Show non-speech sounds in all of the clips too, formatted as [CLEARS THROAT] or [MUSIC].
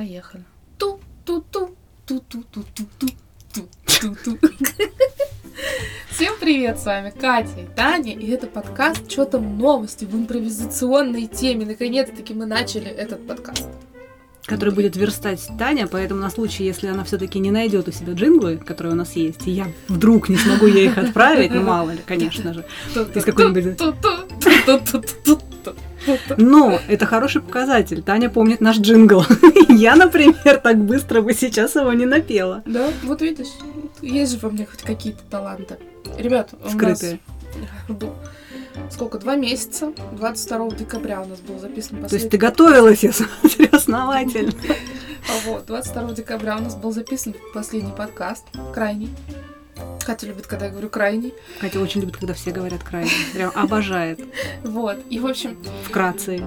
Поехали. Ту-ту-ту, ту-ту-ту-ту-ту, ту-ту-ту. Всем привет, с вами Катя и Таня, и это подкаст «Чё там новости» в импровизационной теме. Наконец-таки мы начали этот подкаст. который будет верстать Таня, поэтому на случай, если она все-таки не найдет у себя джинглы, которые у нас есть, и я вдруг не смогу ей их отправить, ну мало ли, конечно же. Из какой-нибудь- Ту-ту-ту-ту-ту-ту-ту. Но это хороший показатель. Таня помнит наш джингл. [LAUGHS] Я, например, так быстро бы сейчас его не напела. Да, вот видишь, есть же во мне хоть какие-то таланты. Ребят, у нас Скрытые. был- сколько, два месяца, 22 декабря у нас был записан То последний есть ты готовилась, я смотрю, основательно. [LAUGHS] Вот, 22 декабря у нас был записан последний подкаст, крайний. Катя любит, когда я говорю крайний. Катя очень любит, когда все говорят крайне. Прям обожает. Вот, и, в общем, Вкратце.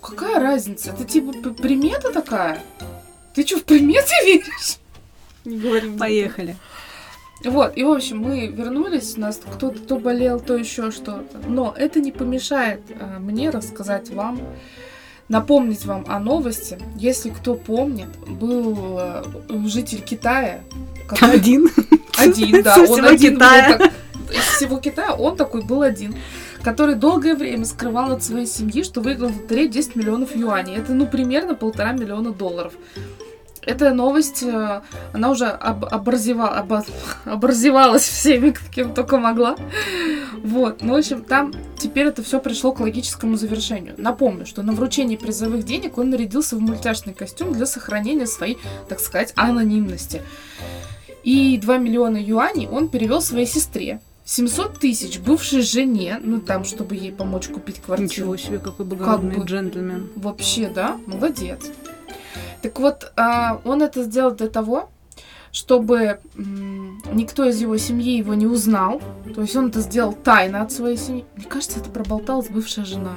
какая разница? Это типа примета такая? Ты что, в приметы [LAUGHS] веришь? Не говорим. Поехали. Вот, и, в общем, мы вернулись, у нас кто-то то болел, то еще что-то. Но это не помешает э, мне рассказать вам, напомнить вам о новости. Если кто помнит, был э, житель Китая, который- Один. Один, да. Со Он один был Китая. так- Из всего Китая он такой был один, который долгое время скрывал от своей семьи, что выиграл в лотерею 10 миллионов юаней. Это, ну, примерно полтора миллиона долларов. Эта новость, э, она уже об, образева- обо- образевалась всеми, кем только могла. Вот, ну, в общем, там теперь это все пришло к логическому завершению. Напомню, что на вручении призовых денег он нарядился в мультяшный костюм для сохранения своей, так сказать, анонимности. И 2 миллиона юаней он перевел своей сестре. 700 тысяч бывшей жене, ну там, чтобы ей помочь купить квартиру. Ничего себе, какой благородный бы. джентльмен. Вообще, да, молодец. Так вот, а, он это сделал для того, чтобы никто из его семьи его не узнал. То есть он это сделал тайно от своей семьи. Мне кажется, это проболталась бывшая жена.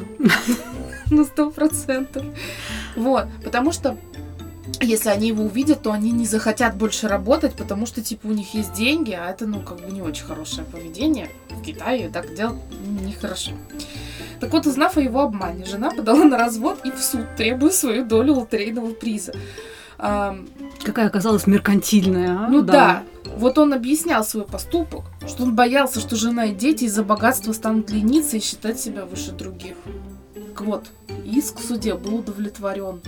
[LAUGHS] На сто процентов. Вот, потому что если они его увидят, то они не захотят больше работать, потому что, типа, у них есть деньги, а это, ну, как бы не очень хорошее поведение. В Китае так делать нехорошо. Так вот, узнав о его обмане, жена подала на развод и в суд, требуя свою долю лотерейного приза. Какая оказалась меркантильная, а? ну да. вот он объяснял свой поступок, что он боялся, что жена и дети из-за богатства станут лениться и считать себя выше других. Так вот, иск в суде был удовлетворен.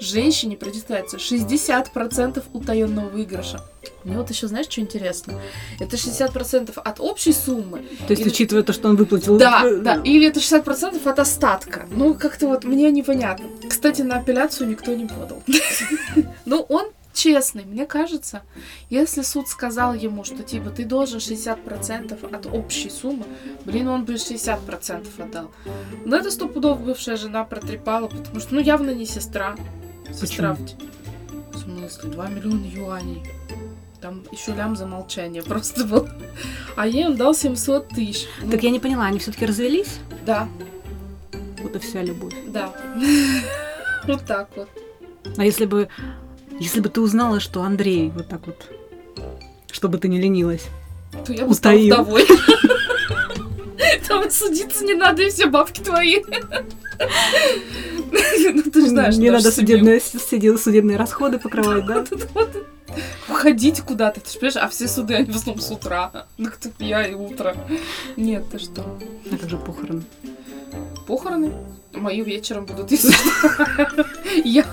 Женщине предоставится 60% утаенного выигрыша. Мне вот еще, знаешь, что интересно? Это 60% от общей суммы, То есть, Или- учитывая то, что он выплатил... да, да. Или это 60% от остатка. Ну, как-то вот мне непонятно. Кстати, на апелляцию никто не подал. [LAUGHS] Ну, он честный, мне кажется. Если суд сказал ему, что типа ты должен 60% от общей суммы, блин, он бы 60% отдал. Но это стопудов бывшая жена протрепала, потому что, ну, явно не сестра. Сестра в, смысле, 2 миллиона юаней. Там еще лям за молчание [LAUGHS] просто был. А ей он дал 700 тысяч. Ну, Так я не поняла, они все-таки развелись? да, Вот и вся любовь. да. [LAUGHS] Вот так вот. А если бы, если бы ты узнала, что Андрей вот так вот, чтобы ты не ленилась, То я бы стала Утаил. вдовой. [LAUGHS] Там судиться не надо, и все бабки твои. [LAUGHS] Ну, ты же знаешь, не нашу надо судебные, судебные, судебные расходы покрывать, да? Уходить куда-то, ты же понимаешь, а все суды, они в основном с утра. Ну, кто я и утро. Нет, ты что? А как же похороны? Похороны мои вечером будут, если что. [LAUGHS] Я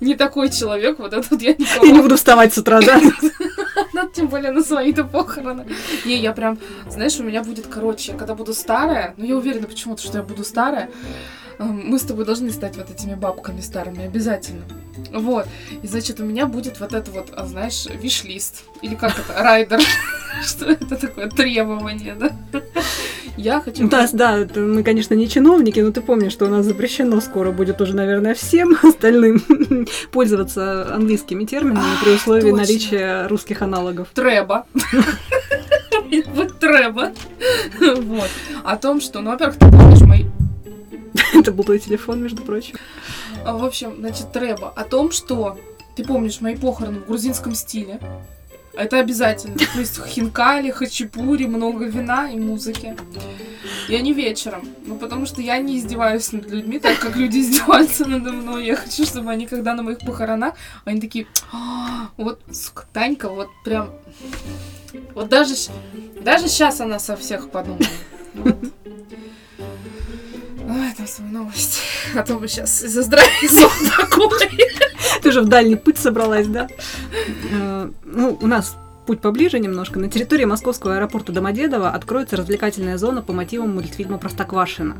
не такой человек, вот этот я Я не буду вставать с утра, да? [LAUGHS] Ну, тем более на свои-то похороны. Не, я прям, знаешь, у меня будет, короче, когда буду старая, ну, я уверена почему-то, что я буду старая, мы с тобой должны стать вот этими бабками старыми, обязательно. Вот. И, значит, у меня будет вот это вот, а, знаешь, виш-лист. Или как это, райдер. [LAUGHS] Что это такое? Требование, да? Я хочу... Да, да, мы, конечно, не чиновники, но ты помнишь, что у нас запрещено скоро будет уже, наверное, всем [LAUGHS] остальным пользоваться английскими терминами при условии точно. наличия русских аналогов. Треба. [LAUGHS] Вот треба. Вот. О том, что, ну, во-первых, ты помнишь мои [LAUGHS] Это был твой телефон, между прочим. А, В общем, значит, Треба о том, что ты помнишь мои похороны в грузинском стиле. Это обязательно. То есть хинкали, хачапури, много вина и музыки. Я не вечером. Ну, потому что я не издеваюсь над людьми, так как люди [LAUGHS] издеваются надо мной. Я хочу, чтобы они, когда на моих похоронах, они такие, «А, вот, сука, Танька, вот прям... Вот даже, даже сейчас она со всех подумала. Вот. Давай там свою новость. [LAUGHS] А то мы сейчас из-за здравия [LAUGHS] такой. Ты же в дальний путь собралась, да? Э, Ну, у нас путь поближе немножко. На территории московского аэропорта Домодедово откроется развлекательная зона по мотивам мультфильма «Простоквашино».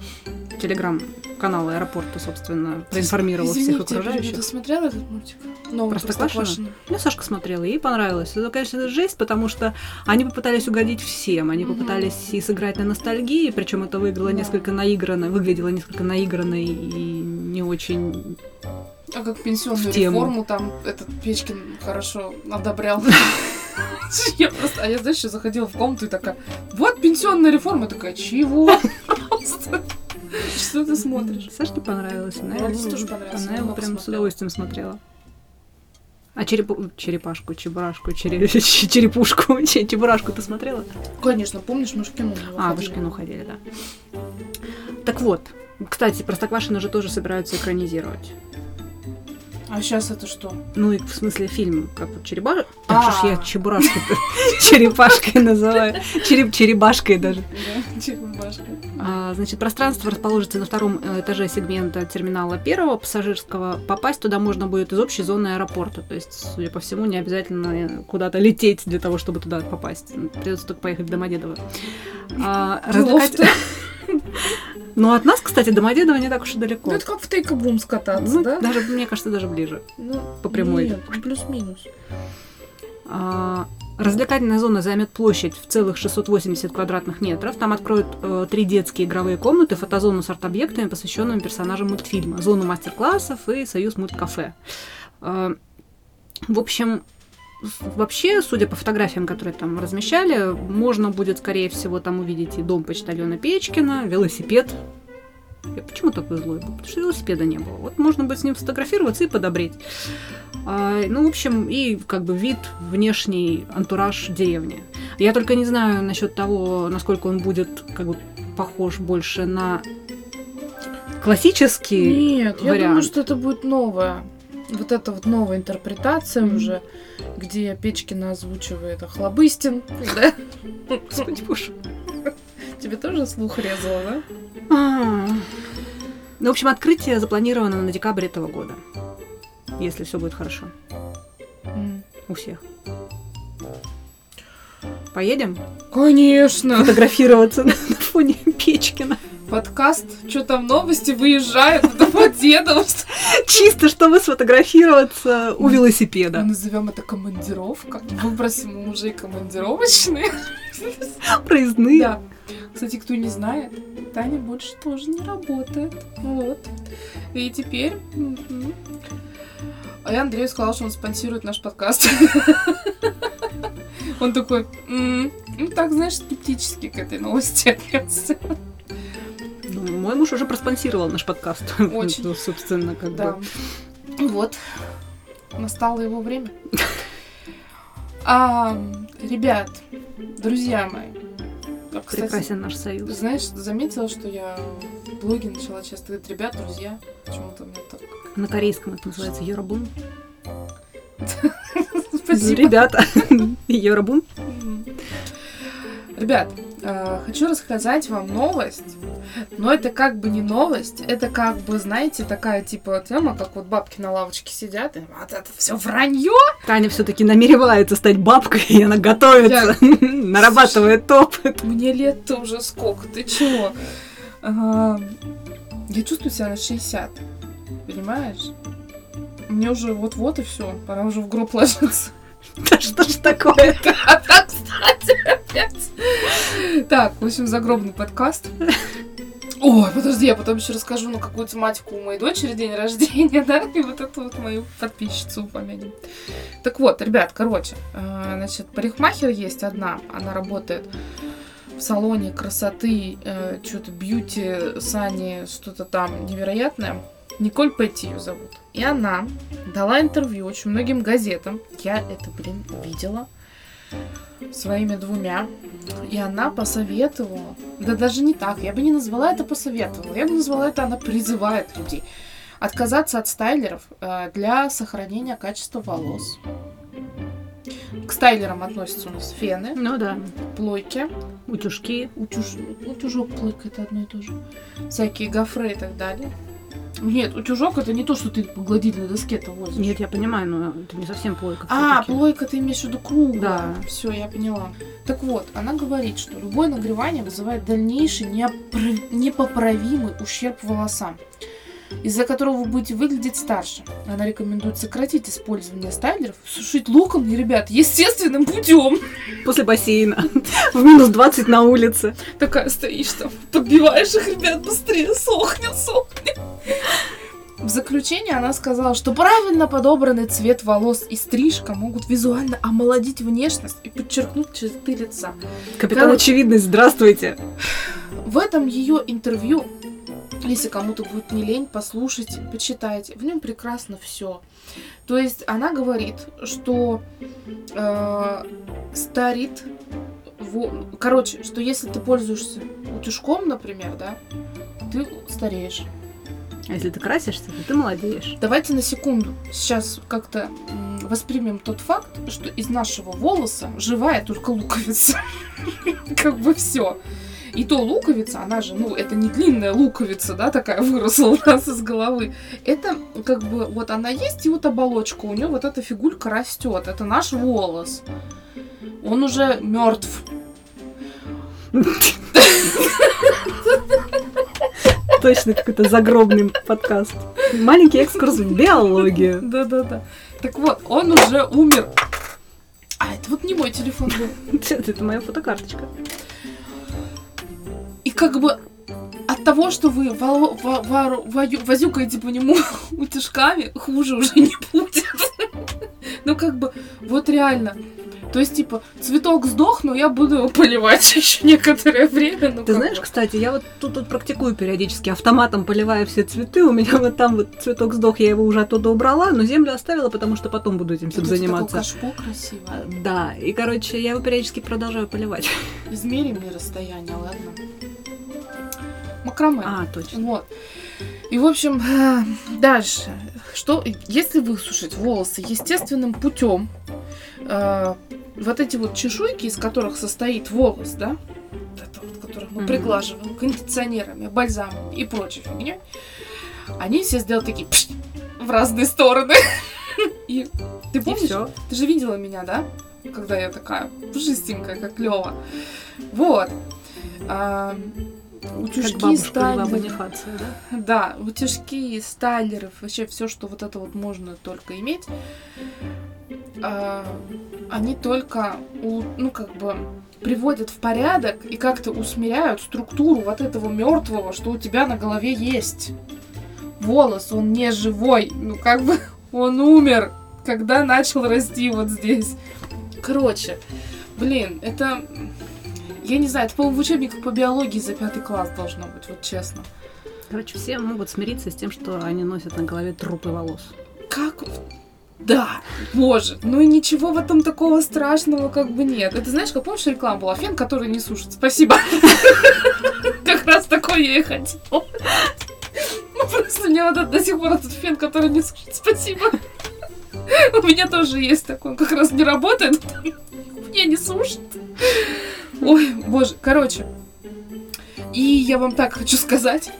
Телеграм-канал аэропорта, собственно, проинформировал всех Извините, я перебью, окружающих. Ты смотрела этот мультик? Новый Простоквашино? Простоквашино? Ну, Сашка смотрела, ей понравилось. Это, конечно, жесть, потому что они попытались угодить всем. Они Мгм. попытались и сыграть на ностальгии, причем это выиграло Да. несколько наигранно, выглядело несколько наигранно и не очень... А как пенсионную реформу там этот Печкин хорошо одобрял. [LAUGHS] [LAUGHS] Я просто, а я, знаешь, заходила в комнату и такая, вот пенсионная реформа. Такая, чего? [LAUGHS] Что ты смотришь? Сашке понравилось. Она, его- тоже понравилось, она его прям с удовольствием смотрела. А черепу... черепашку, чебурашку, чере- [LAUGHS] черепушку, че- чебурашку ты смотрела? Конечно, помнишь, мы в кино А, вы в кино ходили, да. Так вот, кстати, Простоквашино же тоже собираются экранизировать. А сейчас это что? Ну, и в смысле фильм, как вот черепашка. А. Так что ж я чебурашку-то [LAUGHS] черепашкой называю. [LAUGHS] Череп черебашкой даже. А, значит, пространство расположится на втором э, этаже сегмента терминала первого пассажирского. Попасть туда можно будет из общей зоны аэропорта. То есть, судя по всему, не обязательно э, куда-то лететь для того, чтобы туда попасть. Придется только поехать в Домодедово. А, развлекать- [LAUGHS] Ну, от нас, кстати, Домодедово не так уж и далеко. Ну, это как в тейкабум скататься, Ну, да? даже, мне кажется, даже ближе. Ну, по прямой. Нет, плюс-минус. А, Развлекательная зона займет площадь в целых 680 квадратных метров. Там откроют э, три детские игровые комнаты, фотозону с арт-объектами, посвященными персонажам мультфильма, зону мастер-классов и союз мульткафе. Э, в общем, вообще, судя по фотографиям, которые там размещали, можно будет, скорее всего, там увидеть и дом почтальона Печкина, велосипед. Я почему такой злой был? Потому что велосипеда не было. Вот можно будет с ним сфотографироваться и подобреть. А, ну, в общем, и как бы вид, внешний антураж деревни. Я только не знаю насчет того, насколько он будет как бы похож больше на классический. Нет, я вариант. думаю, что это будет новая. Вот это вот новая интерпретация Мгм. уже, где Печкина озвучивает Охлобыстин, [LAUGHS] да? Господи боже. Тебе тоже слух резало, да? А. Ну, в общем, открытие запланировано на декабрь этого года. Если все будет хорошо. У всех. Поедем Конечно! фотографироваться на [LAUGHS] на фоне Печкина. Подкаст, что там новости, выезжают в Домодедово. Чисто, чтобы сфотографироваться у Мы велосипеда. назовем это командировка. Выбросим у мужей командировочные. Проездные. Да. Кстати, кто не знает, Таня больше тоже не работает. Вот. И теперь... А я Андрею сказала, что он спонсирует наш подкаст. Он такой, «М, ну так, знаешь, скептически к этой новости отнесся. Ну, мой муж уже проспонсировал наш подкаст. [LAUGHS] Очень. Ну, собственно, как Да. бы. Вот. Настало его время. [LAUGHS] А, ребят, друзья мои. а, кстати, Прекрасен наш союз. Знаешь, заметила, что я в блоге начала часто говорить, ребят, друзья. Почему-то мне так... На корейском это называется Йорабун. [LAUGHS] Спасибо. Ребята, Йорабун. Ребят, э, хочу рассказать вам новость, но это как бы не новость, это как бы, знаете, такая типа тема, как вот бабки на лавочке сидят, и вот это все вранье. Таня все-таки намеревается стать бабкой, и она готовится, [LAUGHS] нарабатывает опыт. Мне лет-то уже сколько, ты чего? А, Я чувствую себя на 60, понимаешь? Мне уже вот-вот и все, пора уже в гроб ложиться. Да что ж такое? А [LAUGHS] так, кстати, опять. Так, в общем, загробный подкаст. Ой, подожди, я потом еще расскажу на какую тематику у моей дочери день рождения, [LAUGHS] да, и вот эту вот мою подписчицу упомянем. Так вот, ребят, короче, э, значит, парикмахер есть одна, она работает в салоне красоты, что-то бьюти, сани, что-то там невероятное. Николь Петти ее зовут. И она дала интервью очень многим газетам. Я это, блин, видела. своими двумя. И она посоветовала, да даже не так, я бы не назвала это посоветовала, я бы назвала это она призывает людей отказаться от стайлеров э, для сохранения качества волос. К стайлерам относятся у нас фены, Ну да. плойки, Утюжки. утюж... утюжок, плойка это одно и то же, всякие гофры и так далее. Нет, утюжок это не то, что ты по гладильной доске-то возишь. Нет, я понимаю, но это не совсем плойка. А, плойка ты имеешь в виду круглая. Да. Все, я поняла. Так вот, она говорит, что любое нагревание вызывает дальнейший неопра- непоправимый ущерб волосам, из-за которого вы будете выглядеть старше. Она рекомендует сократить использование стайлеров, сушить луком, и, ребят, естественным путем. После бассейна. [LAUGHS] В минус 20 на улице. Такая стоишь там, подбиваешь их, ребят, быстрее, сохнет, сохнет. В заключение она сказала, что правильно подобранный цвет волос и стрижка могут визуально омолодить внешность и подчеркнуть черты лица. Капитан Короче. Очевидность, здравствуйте. В этом ее интервью, если кому-то будет не лень, послушайте, почитайте. В нем прекрасно все. То есть она говорит, что э, старит. во- Короче, что если ты пользуешься утюжком, например, да, ты стареешь. А если ты красишься, то ты молодеешь. Давайте на секунду сейчас как-то воспримем тот факт, что из нашего волоса живая только луковица. [LAUGHS] Как бы все. И то луковица, она же, ну, это не длинная луковица, да, такая выросла у нас из головы. Это как бы вот она есть, и вот оболочка, у нее вот эта фигулька растет. Это наш волос. Он уже мертв. Точно какой-то загробный подкаст. Маленький экскурс в биологию. Да-да-да. Так вот, он уже умер. А, это вот не мой телефон был. [LAUGHS] Это моя фотокарточка. Как бы от того, что вы ва- вару- вою- возюкаете по нему [LAUGHS] утюжками, хуже уже не будет. [LAUGHS] Ну как бы, вот реально. То есть, типа, цветок сдох, но я буду его поливать [LAUGHS] еще некоторое время. ну, Ты знаешь, бы. кстати, я вот тут, тут практикую периодически, автоматом поливая все цветы. У меня вот там вот цветок сдох, я его уже оттуда убрала, но землю оставила, потому что потом буду этим всем заниматься. такое кашпо красивое. Да, и, короче, я его периодически продолжаю поливать. Измерим мне расстояние, ладно? Макраме. А, точно. Вот. И, в общем, дальше. Что, если высушить волосы естественным путем, э, вот эти вот чешуйки, из которых состоит волос, да, вот это вот, которых мы Мгм. приглаживаем кондиционерами, бальзамами и прочей фигней, они все сделали такие пш, в разные стороны. [LAUGHS] И ты помнишь, ты же видела меня, да? Когда я такая пушистенькая, как Лева. Вот. А, Как утюжки бабушка Бонифация, да? да, утюжки, стайлеров, вообще все, что вот это вот можно только иметь, а, они только, у- ну, как бы, приводят в порядок и как-то усмиряют структуру вот этого мертвого, что у тебя на голове есть. Волос, он не живой, ну, как бы, [LAUGHS] он умер, когда начал расти вот здесь. Короче, блин, это... Я не знаю, это, по-моему, в учебниках по биологии за пятый класс должно быть, вот честно. Короче, все могут смириться с тем, что они носят на голове трупы волос. Как? Да, боже, ну и ничего в этом такого страшного как бы нет. Это знаешь, как помнишь, реклама была? Фен, который не сушит. Спасибо. [LAUGHS] Как раз такой я и хотела. Ну просто мне вот до сих пор этот фен, который не сушит. Спасибо. У меня тоже есть такой, он как раз не работает. Мне не сушит. Ой, боже, короче. И я вам так хочу сказать,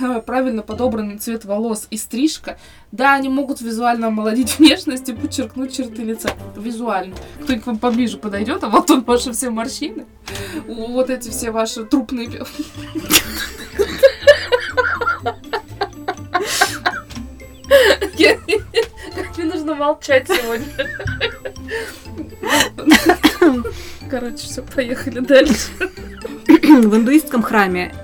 э, правильно подобранный цвет волос и стрижка, да, они могут визуально омолодить [LAUGHS] внешность и подчеркнуть черты лица. Визуально. Кто-нибудь вам поближе подойдет, а вот тут ваши все морщины, вот эти все ваши трупные... [LAUGHS] [LAUGHS] мне нужно молчать сегодня. Короче, все, поехали дальше. В индуистском храме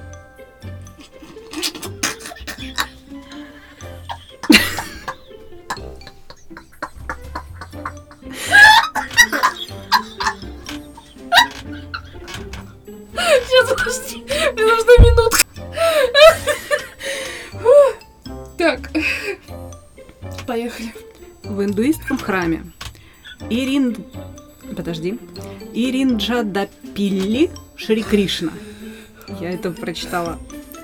Иринджа Дапилли Шри Кришна. Я это прочитала.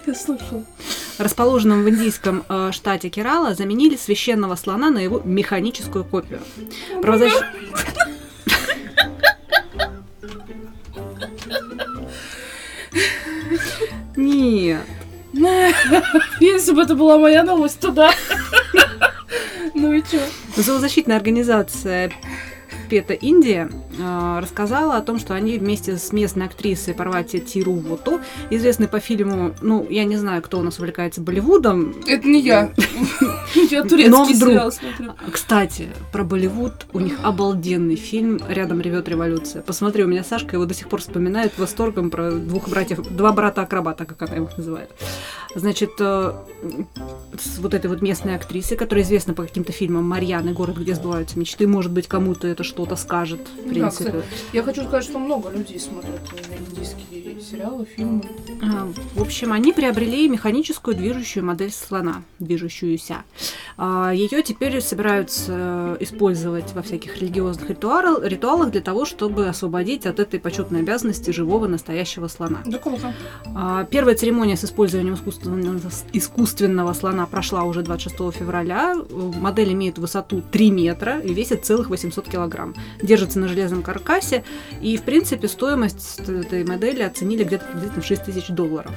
Я слышала. Расположенном в индийском э, штате Керала заменили священного слона на его механическую копию. Правозащ- Нет. Если бы это была моя новость, то да. Ну и чё? Зоозащитная организация Пета Индия э, рассказала о том, что они вместе с местной актрисой Парвати Тирувото, известной по фильму, ну, я не знаю, кто у нас увлекается Болливудом. Это не я. [LAUGHS] Я турецкий сериал смотрю. Кстати, про Болливуд у них обалденный фильм «Рядом ревет революция». Посмотри, у меня Сашка его до сих пор вспоминает восторгом про двух братьев, два брата-акробата, как она их называет. Значит, э, с вот этой вот местной актрисой, которая известна по каким-то фильмам «Марьян» и «Город, где сбываются мечты», может быть, кому-то это что-то скажет, в принципе. кстати. Я хочу сказать, что много людей смотрят индийские сериалы, фильмы. А, В общем, они приобрели механическую движущую модель слона, движущуюся. Ее теперь собираются использовать во всяких религиозных ритуал- ритуалах для того, чтобы освободить от этой почетной обязанности живого настоящего слона. Да круто. А, Первая церемония с использованием искусственного, искусственного слона прошла уже 26 февраля. Модель имеет высоту 3 метра и весит целых 800 килограмм. Держится на железном каркасе. И, в принципе, стоимость этой модели оценили где-то приблизительно в 6 тысяч долларов.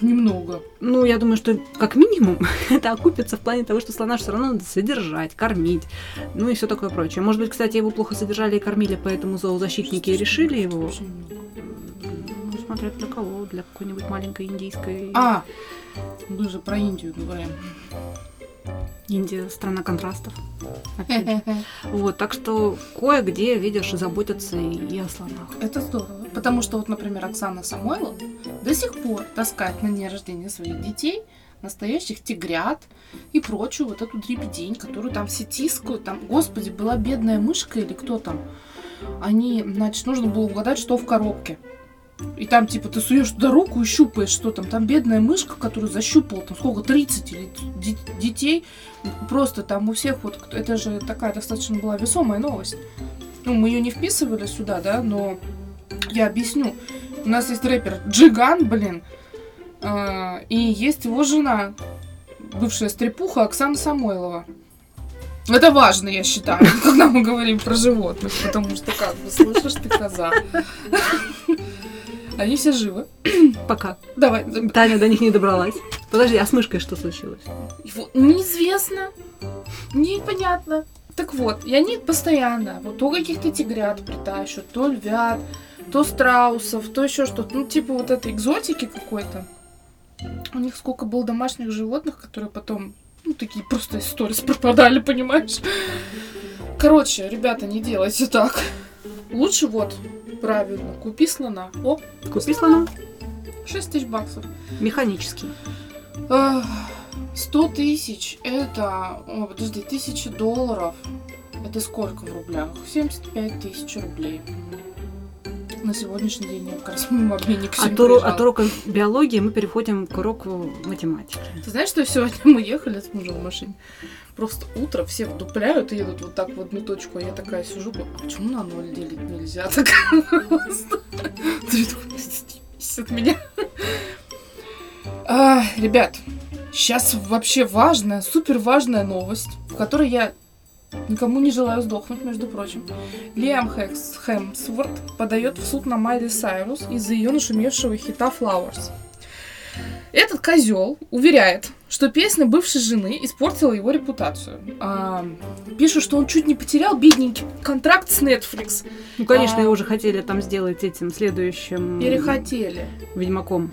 Немного. Ну, я думаю, что как минимум [LAUGHS] это окупится в плане того, что слона все равно надо содержать, кормить, ну и все такое прочее. Может быть, кстати, его плохо содержали и кормили, поэтому зоозащитники и решили его, ну, смотря для кого, для какой-нибудь маленькой индийской... А, мы же про Индию говорим. Индия страна контрастов. Вот, так что кое-где, видишь, заботятся и, и о слонах. Это здорово. Потому что вот, например, Оксана Самойлова до сих пор таскает на день рождения своих детей настоящих тигрят и прочую вот эту дребедень, которую там все тискают. Там, господи, была бедная мышка или кто там. Они, значит, нужно было угадать, что в коробке. И там, типа, ты суешь туда руку и щупаешь, что там. Там бедная мышка, которую защупала, там сколько, 30 или детей. Просто там у всех вот, это же такая достаточно была весомая новость. Ну, мы ее не вписывали сюда, да, но я объясню. У нас есть рэпер Джиган, блин, а, и есть его жена, бывшая стрепуха Оксана Самойлова. Это важно, я считаю, [LAUGHS] когда мы говорим про животных, потому что, как бы, слышишь ты, коза. [LAUGHS] Они все живы. [CLEARS THROAT] Пока. Давай. Таня до них не добралась. Подожди, а с мышкой что случилось? Его- Неизвестно. Непонятно. Так вот, и они постоянно, вот то каких-то тигрят притащат, то львят, то страусов, то еще что-то. Ну, типа вот этой экзотики какой-то. У них сколько было домашних животных, которые потом, ну, такие просто из сторис пропадали, [LAUGHS] понимаешь? Короче, ребята, не делайте так. Лучше вот, правильно, купи слона. О, Купи слона. 6 тысяч баксов. Механический. Ах, 100 тысяч это... О, подожди, тысячи долларов. Это сколько в рублях? 75 тысяч рублей. На сегодняшний день я как раз мимо обменника От, проезжала. от урока биологии мы переходим к уроку математики. Ты знаешь, что сегодня [LAUGHS] мы ехали с мужем в машине? Просто утро все вдупляют и едут вот так в одну точку, а я такая сижу, почему на ноль делить нельзя? [LAUGHS] Так просто. Ты такой, «Стебись от меня. А, Ребят, сейчас вообще важная, супер важная новость, в которой я никому не желаю сдохнуть, между прочим. Лиам Хекс, Хемсворт подает в суд на Майли Сайрус из-за ее нашумевшего хита Flowers. Этот козел уверяет, что песня бывшей жены испортила его репутацию. А, пишут, что он чуть не потерял бедненький контракт с Netflix. Ну, конечно, А. его уже хотели там сделать этим следующим Перехотели. Ведьмаком.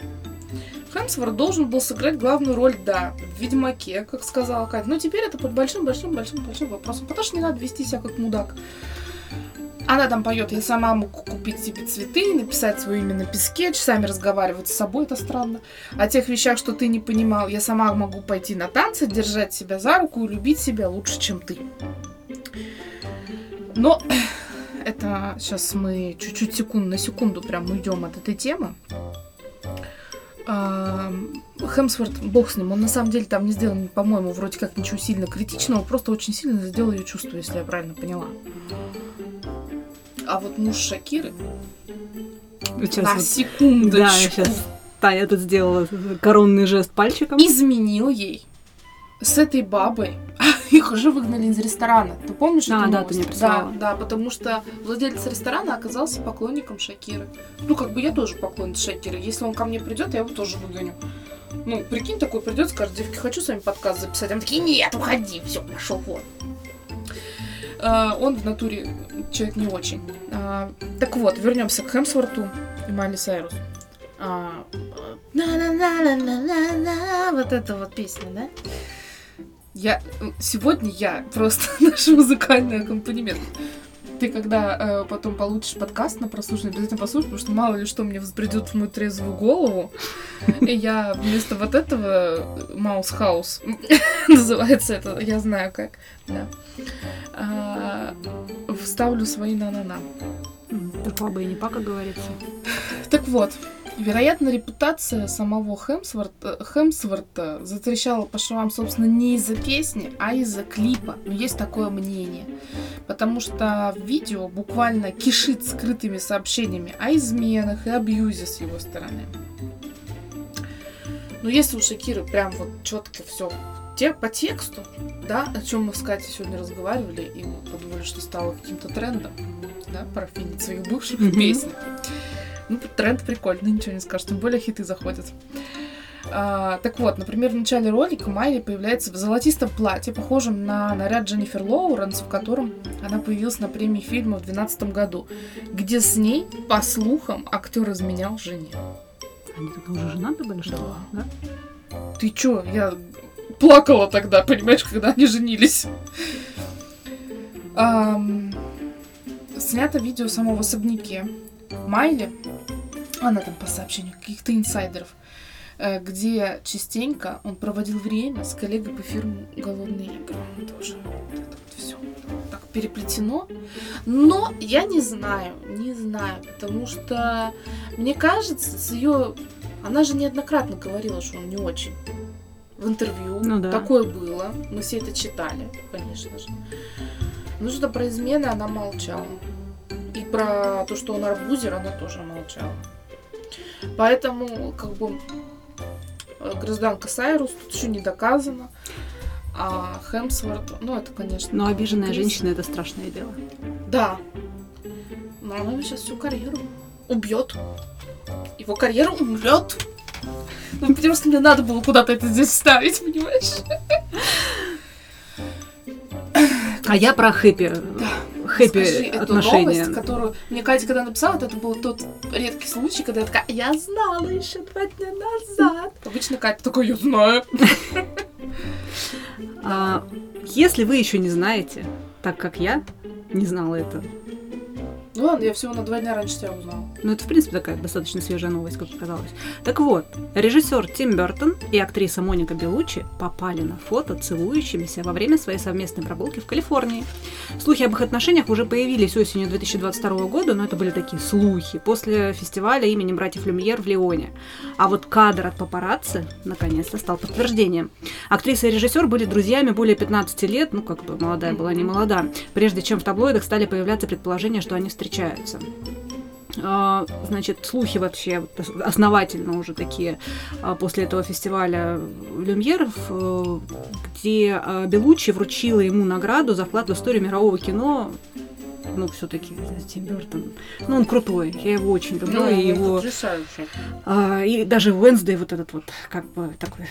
Хемсворт должен был сыграть главную роль, да, в Ведьмаке, как сказала Катя. Но теперь это под большим-большим-большим-большим вопросом, потому что не надо вести себя как мудак. Она там поет, я сама могу купить себе цветы, написать свое имя на песке, часами разговаривать с собой, это странно. О тех вещах, что ты не понимал, я сама могу пойти на танцы, держать себя за руку и любить себя лучше, чем ты. Но это сейчас мы чуть-чуть секунд на секунду прям уйдем от этой темы. Хемсворт, бог с ним, он на самом деле там не сделал, по-моему, вроде как ничего сильно критичного, просто очень сильно задел ее чувства, если я правильно поняла. А вот муж Шакиры Сейчас на вот- секундочку Да, я сейчас Таня тут сделала коронный жест пальчиком. изменил ей с этой бабой. [LAUGHS] Их уже выгнали из ресторана. Ты помнишь А, да, ты мне прислала. Да, да, потому что владелец ресторана оказался поклонником Шакиры. Ну, как бы я тоже поклонница Шакиры. Если он ко мне придет, я его тоже выгоню. Ну, прикинь, такой придет, скажет, девки, хочу с вами подкаст записать. Они такие, нет, уходи, все, пошел вон. А, Он в натуре человек не очень. А, Так вот, вернемся к Хемсворту и Майли Сайрус. А, На-на-на-на-на-на-на, Вот эта вот песня, да? Я сегодня я просто [LAUGHS] наш музыкальный аккомпанемент. Ты когда э, потом получишь подкаст на прослушивание, обязательно послушай, потому что мало ли что мне взбредет в мою трезвую голову. И я вместо вот этого Маус Хаус [LAUGHS] называется это, я знаю как, да. А, вставлю свои на-на-на. Так баба и не пака говорится. Так вот, вероятно, репутация самого Хемсворта, Хемсворта затрещала по швам, собственно, не из-за песни, а из-за клипа. Но есть такое мнение. Потому что видео буквально кишит скрытыми сообщениями о изменах и абьюзе с его стороны. Но если у Шакиры прям вот четко все те, по тексту, да, о чем мы с Катей сегодня разговаривали, и мы подумали, что стало каким-то трендом, да, парафинить своих бывших в песни. Ну, тренд прикольный, ничего не скажешь, тем более хиты заходят. А, так вот, например, в начале ролика Майли появляется в золотистом платье, похожем на наряд Дженнифер Лоуренс, в котором она появилась на премии фильма в 2012 году, где с ней, по слухам, актер изменял жене. Они тогда уже женаты были, что ли? Да. Ты чё? Я плакала тогда, понимаешь, когда они женились. Снято видео в особняке Майли, она там по сообщению каких-то инсайдеров, э, где частенько он проводил время с коллегой по фирме «Голодные игры». Тоже вот это вот все так переплетено. Но я не знаю, не знаю, потому что мне кажется, с ее... Она же неоднократно говорила, что он не очень. В интервью. Ну да. Такое было. Мы все это читали, конечно же. Ну что про измены она молчала. И про то, что он арбузер, она тоже молчала. Поэтому, как бы, э, гражданка Сайрус тут еще не доказано. А Хемсворт, ну это, конечно... Но обиженная актриса. женщина это страшное дело. Да. Но она сейчас всю карьеру убьет. Его карьера умрет. Ну, потому что мне надо было куда-то это здесь ставить, понимаешь? А я про хэппи. Хэппи Скажи эту отношения. новость, которую мне Катя когда написала, это был тот редкий случай, когда я такая, я знала еще два дня назад. Обычно Катя такой, я знаю. А, если вы еще не знаете, так как я не знала это, Ну ладно, я всего на два дня раньше тебя узнала. ну это в принципе такая достаточно свежая новость, как оказалось. Так вот, режиссер Тим Бертон и актриса Моника Белуччи попали на фото целующимися во время своей совместной прогулки в Калифорнии. Слухи об их отношениях уже появились осенью 2022 года, но это были такие слухи после фестиваля имени братьев Люмьер в Лионе. А вот кадр от папарацци наконец-то стал подтверждением. Актриса и режиссер были друзьями более 15 лет, ну как бы молодая была не молода, прежде чем в таблоидах стали появляться предположения, что они встречаются. А, Значит, слухи вообще основательно уже такие а, после этого фестиваля Люмьеров, где а, Белуччи вручила ему награду за вклад в историю мирового кино. Ну, все-таки Тим Бертон. Ну, он крутой. Я его очень люблю. Ну, и его потрясающе. а, и даже Уэнсдей вот этот вот, как бы, такой,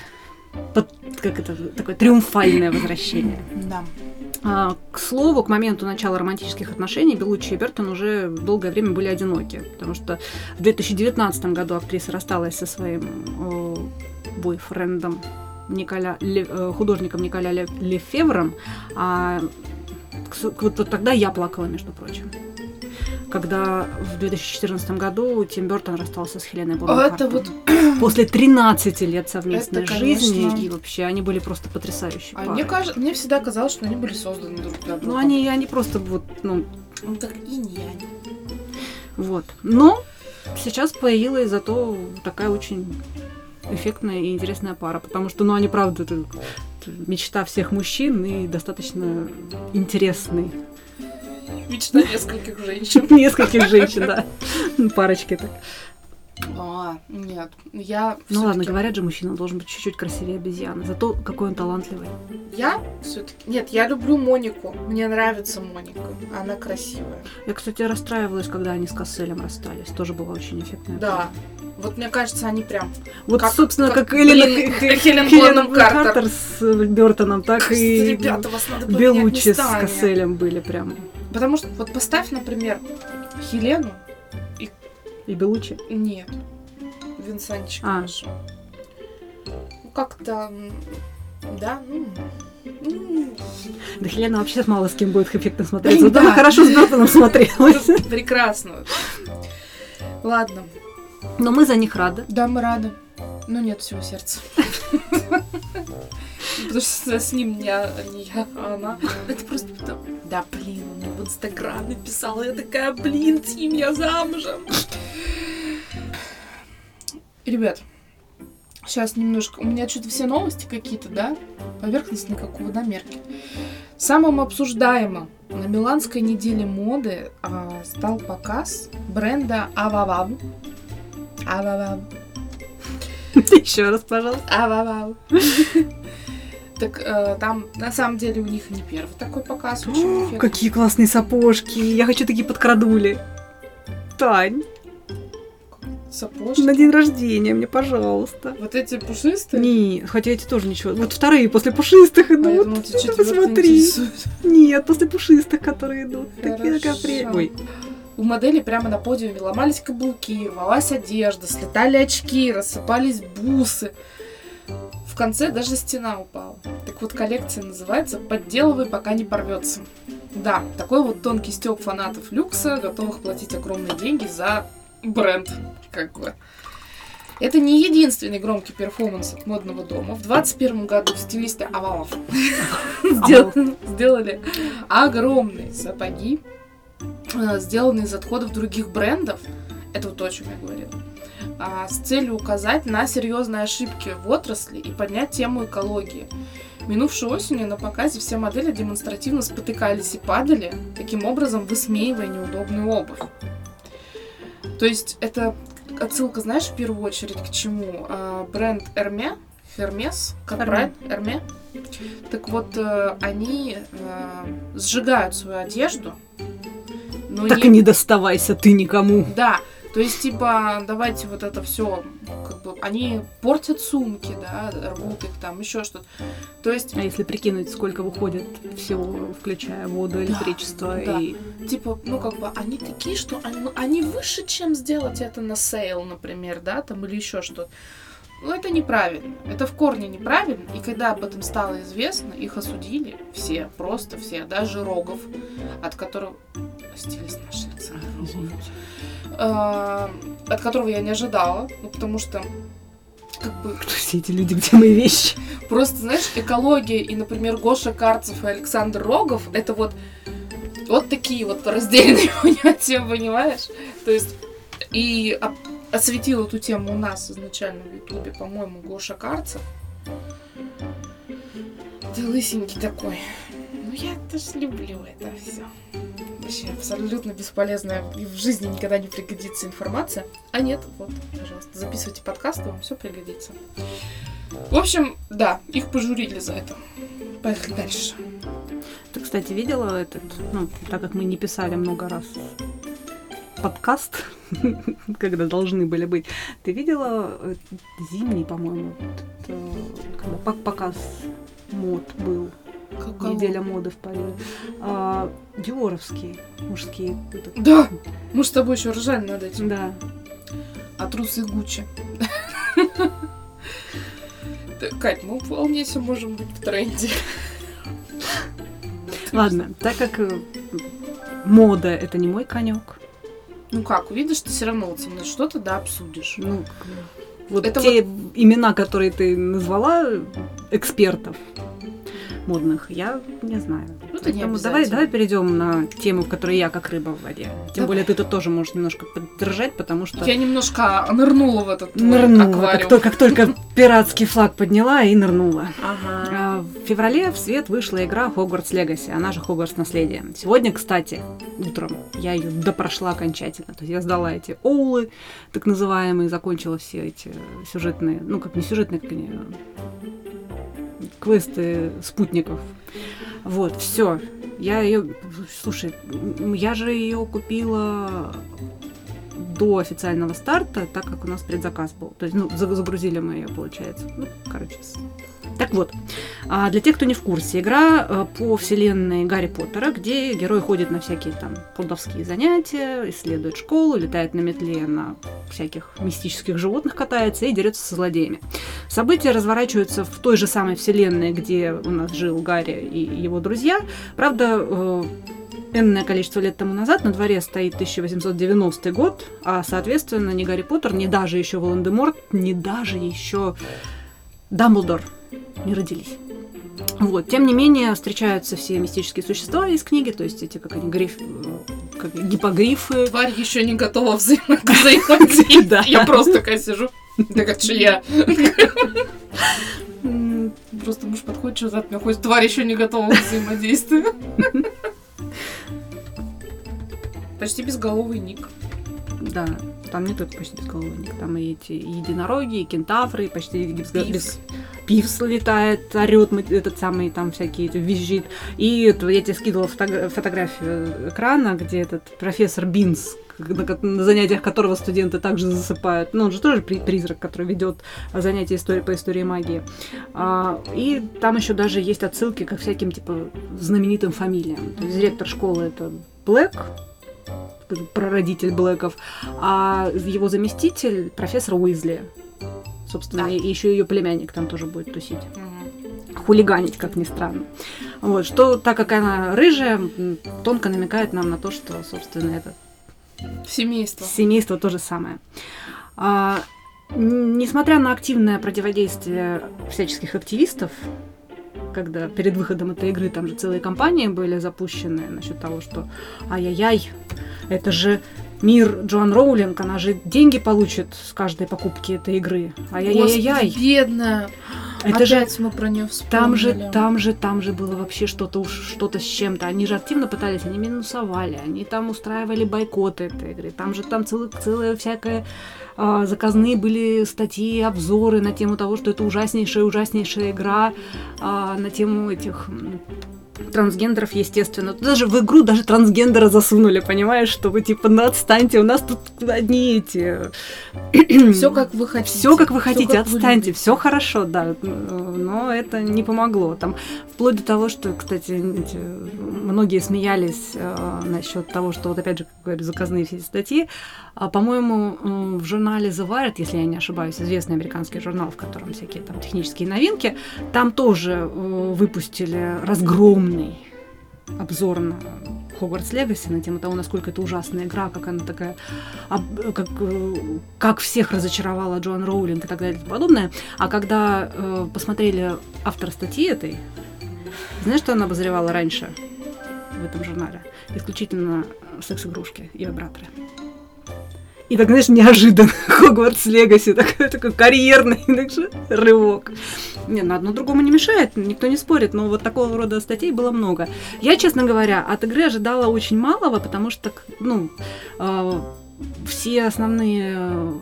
под- как это, такое триумфальное возвращение. Да. А, к слову, к моменту начала романтических отношений Белуччи и Бертон уже долгое время были одиноки, потому что в 2019 году актриса рассталась со своим э, бойфрендом Николя, Ле- э, художником Николя Ле- Лефевром, а вот, вот тогда я плакала, между прочим. Когда в 2014 году Тим Бертон расстался с Хеленой Бонем Это вот [CLEARS THROAT] После 13 лет совместной Это, жизни, конечно. и вообще они были просто потрясающие А мне кажется, мне всегда казалось, что они были созданы друг для друга. Ну, они, они просто вот, ну, Ну, как инь-янь. вот. Но сейчас появилась зато такая очень эффектная и интересная пара, потому что, ну, они, правда, мечта всех мужчин и достаточно интересный Мечта нескольких женщин. [LAUGHS] Нескольких женщин, да. Ну, Парочки так. А, нет, я Ну ладно, говорят же, мужчина должен быть чуть-чуть красивее обезьяны. Зато какой он талантливый. Я все-таки... Нет, я люблю Монику. Мне нравится Моника. Она красивая. Я, кстати, расстраивалась, когда они с Касселем расстались. Тоже была очень эффектная. Да. Вот мне кажется, они прям... Вот, Как- собственно, как, как, Х- Хелен Хелен Бонем Картер. с Бертоном, так и Ребята, вас надо Белучи с. Касселем были прям. Потому что вот поставь, например, Хелену. И Белучи. Нет. Винсанчик А. хорошо. Ну, как-то... Да, ну... ну, Да Хелена вообще мало с кем будет эффектно смотреться. Да. Вот она хорошо с Бертоном смотрелась. Прекрасно. Ладно. Но мы за них рады. Да, мы рады. Но нет всего сердца. Потому что с ним не, не я, а она. Это просто потому... Да, блин, он мне в Инстаграме писала. Я такая, блин, Тим, я замужем. Ребят, сейчас немножко... У меня что-то все новости какие-то, да? Поверхностные, как у водомерки. Самым обсуждаемым на Миланской неделе моды а, стал показ бренда Ававав. Ававав. [LAUGHS] Еще раз, пожалуйста. Ававав. [LAUGHS] Так э, там на самом деле у них не первый такой показ, О. Какие классные сапожки. Я хочу такие подкрадули. Тань, Сапожки. на день рождения мне, пожалуйста. Вот эти пушистые. Не, хотя эти тоже ничего. Вот вторые после пушистых А я идут. думала, Ты посмотри. интересует. Нет, после пушистых, которые идут. Такие Хорошо. такая Ой, У модели прямо на подиуме ломались каблуки, рвалась одежда, слетали очки, рассыпались бусы. В конце даже стена упала. Так вот, коллекция называется «Подделывай, пока не порвется». Да, такой вот тонкий стёб фанатов люкса, готовых платить огромные деньги за бренд, как бы. Это не единственный громкий перформанс от модного дома. В 2021 году стилисты Авалов [LAUGHS] сделали- сделали огромные сапоги, э, сделанные из отходов других брендов. Это вот то, о чем я говорила. А, С целью указать на серьезные ошибки в отрасли и поднять тему экологии. Минувшей осенью на показе все модели демонстративно спотыкались и падали, таким образом высмеивая неудобную обувь. То есть это отсылка, знаешь, в первую очередь к чему? А, Бренд Эрме, Фермес, как правильно? Эрме. Так вот, э, они э, сжигают свою одежду, но так не- и не доставайся ты никому. да, то есть, типа, давайте вот это все, как бы, они портят сумки, да, рвут их там, еще что-то. То есть, А если прикинуть, сколько выходит всего, включая воду, электричество да. и... типа, ну, как бы, они такие, что они, они выше, чем сделать это на sale, например, да, там, или еще что-то. Ну, это неправильно. Это в корне неправильно. И когда об этом стало известно, их осудили все, просто все, даже Рогов, от которого... Стилист наш Александр Рогов. от которого я не ожидала, ну, потому что как бы Кто все эти люди, где мои вещи? просто, знаешь, экология и, например, Гоша Карцев и Александр Рогов, это вот вот такие вот раздельные [LAUGHS] понятия, понимаешь? То есть и об- осветил эту тему у нас изначально в Ютубе, по-моему, Гоша Карцев. Ты лысенький такой. Ну я тоже люблю это все. Вообще абсолютно бесполезная и в жизни никогда не пригодится информация. А нет, вот, пожалуйста, записывайте подкасты, вам все пригодится. В общем, да, их пожурили за это. Поехали дальше. Ты, кстати, видела этот, ну, так как мы не писали много раз подкаст, [LAUGHS] когда должны были быть, ты видела э, зимний, по-моему, когда пок- показ мод был, Каково? неделя моды в Париже, А, диоровские мужские. Да, мы с тобой еще ржали над этим. Да. А трусы Гуччи. [LAUGHS] Кать, мы вполне себе можем быть в тренде. Ладно, так как э, мода это не мой конек, Ну как, увидишь, ты все равно вот со мной что-то, да, обсудишь. ну, вот Это те имена, которые ты назвала, экспертов модных, я не знаю. Ну, Поэтому давай, давай перейдем на тему, в которой я как рыба в воде. Тем Давай. более ты тут тоже можешь немножко поддержать, потому что Я немножко нырнула в этот твой нырнула, как, аквариум. то- как только пиратский флаг подняла и нырнула. Ага. А в феврале в свет вышла игра Hogwarts Legacy, она же Hogwarts Наследие. Сегодня, кстати, утром я ее допрошла окончательно. То есть я сдала эти оулы, так называемые, закончила все эти сюжетные, ну как не сюжетные, как они, квесты спутников. Вот, все. Я ее, слушай, я же ее купила до официального старта, так как у нас предзаказ был. То есть, ну, загрузили мы ее, получается. Ну, короче, так вот, а для тех, кто не в курсе, игра э, по вселенной Гарри Поттера, где герой ходит на всякие там колдовские занятия, исследует школу, летает на метле на всяких мистических животных катается и дерется со злодеями. События разворачиваются в той же самой вселенной, где у нас жил Гарри и его друзья. Правда, э, энное количество лет тому назад на дворе стоит 1890 год, а, соответственно, ни Гарри Поттер, ни даже еще Волан-де-Морт, ни даже еще Дамблдор не родились. Вот. Тем не менее, встречаются все мистические существа из книги, то есть эти, как они, гриф... как гипогрифы. Тварь еще не готова [LAUGHS] взаимодействовать. Да. Я просто такая сижу. Так это же я. [LAUGHS] Просто муж подходит, что от меня ходит. Тварь еще не готова к взаимодействию. [LAUGHS] Почти безголовый ник. Да, там не только почти безголовый ник, там и эти единороги, и кентавры, и почти без, без, Пивс летает, орет этот самый там всякие визжит. И я тебе скидывала фото- фотографию экрана, где этот профессор Бинс на, на занятиях которого студенты также засыпают. Ну, он же тоже при, призрак, который ведет занятия истории по истории магии. А, и там еще даже есть отсылки к всяким типа знаменитым фамилиям. То есть директор школы это Блэк, прародитель Блэков, а его заместитель профессор Уизли. Собственно, да. и еще ее племянник там тоже будет тусить. Угу. Хулиганить, как ни странно. Вот, что, так как она рыжая, тонко намекает нам на то, что, собственно, это... Семейство. Семейство то же самое. А, несмотря на активное противодействие всяческих активистов, когда перед выходом этой игры там же целые кампании были запущены насчет того, что ай-яй-яй, это же мир Джоан Роулинг, она же деньги получит с каждой покупки этой игры. Ай-яй-яй. бедная. Это Опять же, мы про нее вспомнили. Там же, там же, там же было вообще что-то уж что-то с чем-то. Они же активно пытались, они минусовали, они там устраивали бойкоты этой игры. Там же там целая, целая всякая а, заказные были статьи, обзоры на тему того, что это ужаснейшая, ужаснейшая игра, а, на тему этих трансгендеров, естественно. Даже в игру даже трансгендера засунули, понимаешь, чтобы типа, ну отстаньте, у нас тут одни эти... [CLEARS THROAT] Все как вы хотите. Все как вы хотите, как отстаньте, все хорошо, да. Но это не помогло. Там вплоть до того, что, кстати, многие смеялись э, насчет того, что вот опять же, как говорю, заказные все эти статьи. А, по-моему, в журнале The Wired, если я не ошибаюсь, известный американский журнал, в котором всякие там технические новинки, там тоже э, выпустили разгромный обзор на Хогвартс Легаси на тему того, насколько это ужасная игра, как она такая, как, э, как всех разочаровала Джоан Роулинг и так далее и тому подобное. А когда э, посмотрели автор статьи этой, знаешь, что она обозревала раньше в этом журнале? Исключительно секс-игрушки и вибраторы. И так, знаешь, неожиданно [LAUGHS] Хогвартс Легаси, такой, такой карьерный [LAUGHS] так же, рывок. Не, на одно другому не мешает, никто не спорит, но вот такого рода статей было много. Я, честно говоря, от игры ожидала очень малого, потому что, ну, э, все основные э,